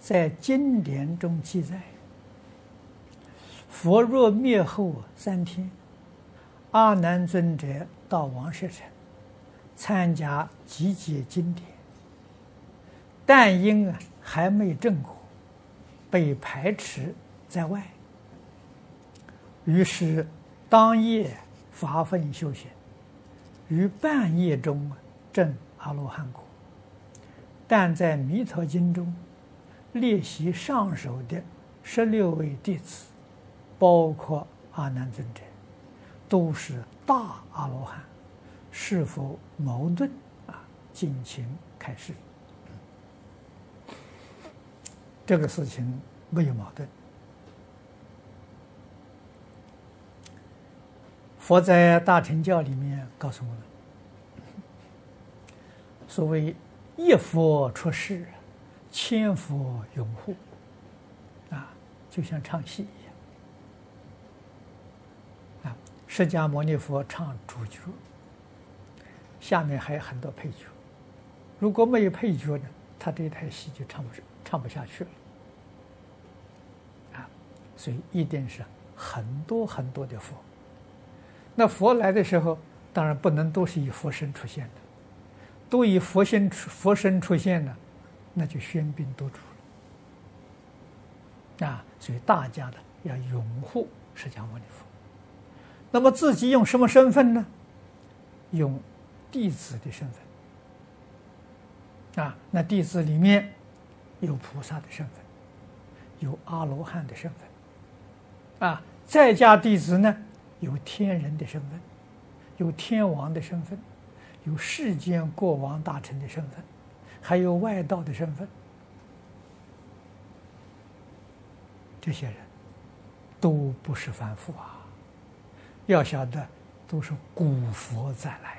在经典中记载，佛若灭后三天，阿难尊者到王舍城参加集结经典，但因啊还没证果，被排斥在外。于是当夜发奋修行，于半夜中证阿罗汉果。但在《弥陀经》中，列席上首的十六位弟子，包括阿难尊者，都是大阿罗汉，是否矛盾啊？尽情开示。这个事情没有矛盾。佛在《大乘教》里面告诉我们，所谓。一佛出世，千佛拥护，啊，就像唱戏一样，啊，释迦牟尼佛唱主角，下面还有很多配角，如果没有配角呢，他这台戏就唱不唱不下去了，啊，所以一定是很多很多的佛，那佛来的时候，当然不能都是以佛身出现的。都以佛身出佛身出现了，那就喧宾夺主了啊！所以大家的要拥护释迦牟尼佛。那么自己用什么身份呢？用弟子的身份啊！那弟子里面有菩萨的身份，有阿罗汉的身份啊！在家弟子呢，有天人的身份，有天王的身份。有世间国王大臣的身份，还有外道的身份，这些人都不是凡夫啊！要晓得，都是古佛再来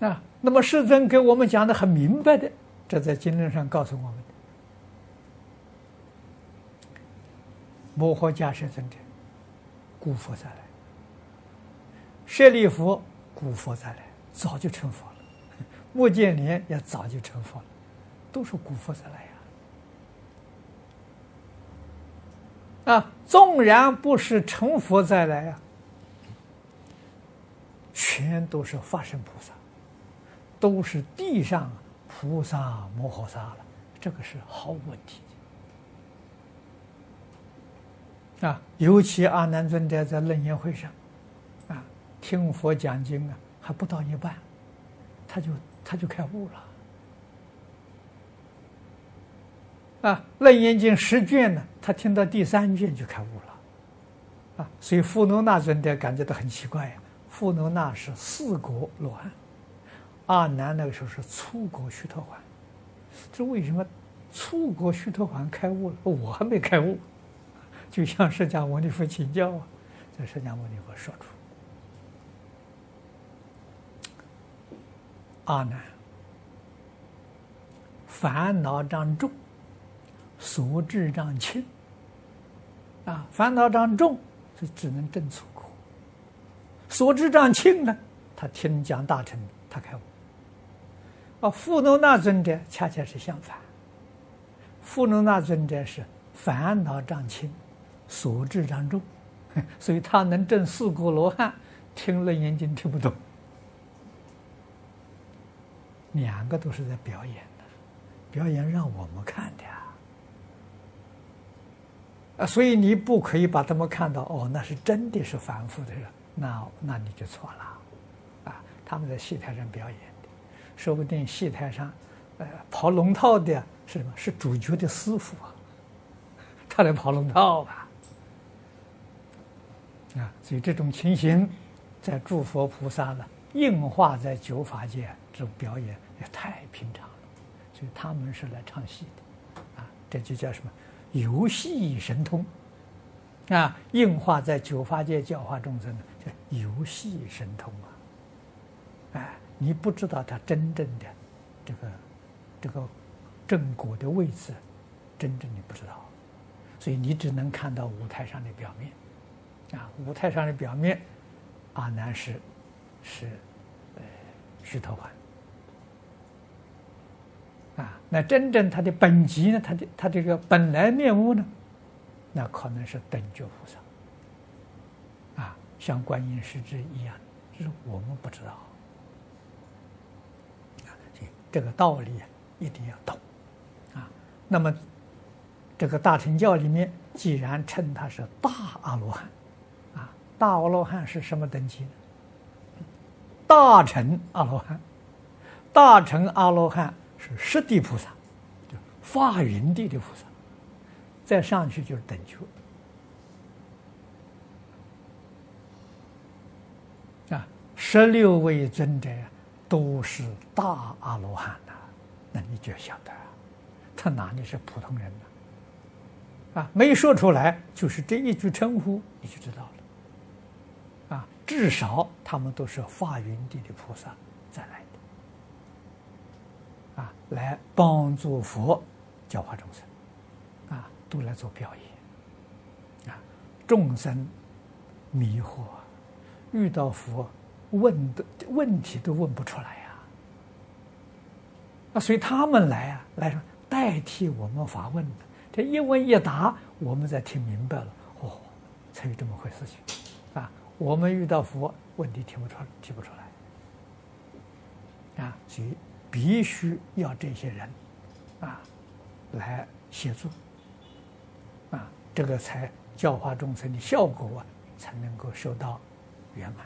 呀！啊，那么世尊给我们讲的很明白的，这在经论上告诉我们的，摩诃迦叶尊者。古佛再来，舍利弗古佛再来，早就成佛了；目犍连也早就成佛了，都是古佛再来呀！啊，纵然不是成佛再来呀，全都是法身菩萨，都是地上菩萨摩诃萨了，这个是毫无问题的。啊，尤其阿难尊者在楞严会上，听佛讲经啊，还不到一半，他就他就开悟了。啊，楞严经十卷呢，他听到第三卷就开悟了。啊，所以富楼那尊者感觉到很奇怪呀。富楼那是四果罗汉，阿难那个时候是初国须陀洹，这为什么初国须陀洹开悟了，我还没开悟？就向释迦牟尼佛请教啊，这释迦牟尼佛说出：“阿难，烦恼障重，所知障轻。啊，烦恼障重是只能证粗果；所知障轻呢，他听讲大乘，他开悟。啊，富楼那尊者恰恰是相反，富楼那尊者是烦恼障轻。”所知障重，所以他能证四果罗汉，听楞严经听不懂。两个都是在表演的，表演让我们看的呀。啊，所以你不可以把他们看到哦，那是真的是凡夫的人，那那你就错了。啊，他们在戏台上表演的，说不定戏台上，呃，跑龙套的是什么？是主角的师傅啊，他来跑龙套吧。啊，所以这种情形，在诸佛菩萨呢，硬化在九法界，这种表演也太平常了。所以他们是来唱戏的，啊，这就叫什么？游戏神通，啊，硬化在九法界教化众生呢，叫游戏神通啊。哎，你不知道他真正的这个这个正果的位置，真正你不知道，所以你只能看到舞台上的表面。啊，舞台上的表面，阿难是是呃须陀洹，啊，那真正他的本级呢？他的他这个本来面目呢？那可能是等觉菩萨，啊，像观音师之一样，就是我们不知道。啊，这个道理一定要懂，啊，那么这个大乘教里面，既然称他是大阿罗汉，啊，大阿罗汉是什么等级呢？大乘阿罗汉，大乘阿罗汉。是实地菩萨，就发云地的菩萨，再上去就是等觉啊。十六位尊者都是大阿罗汉呐，那你就晓得，他哪里是普通人呢？啊，没说出来，就是这一句称呼，你就知道了。至少他们都是发云地的菩萨再来。啊，来帮助佛教化众生，啊，都来做表演，啊，众生迷惑，遇到佛问的问题都问不出来呀，啊，所以他们来啊，来说代替我们发问的，这一问一答，我们才听明白了，哦，才有这么回事情，啊，我们遇到佛问题提不出提不出来，啊，所以。必须要这些人，啊，来协助，啊，这个才教化众生的效果啊，才能够收到圆满。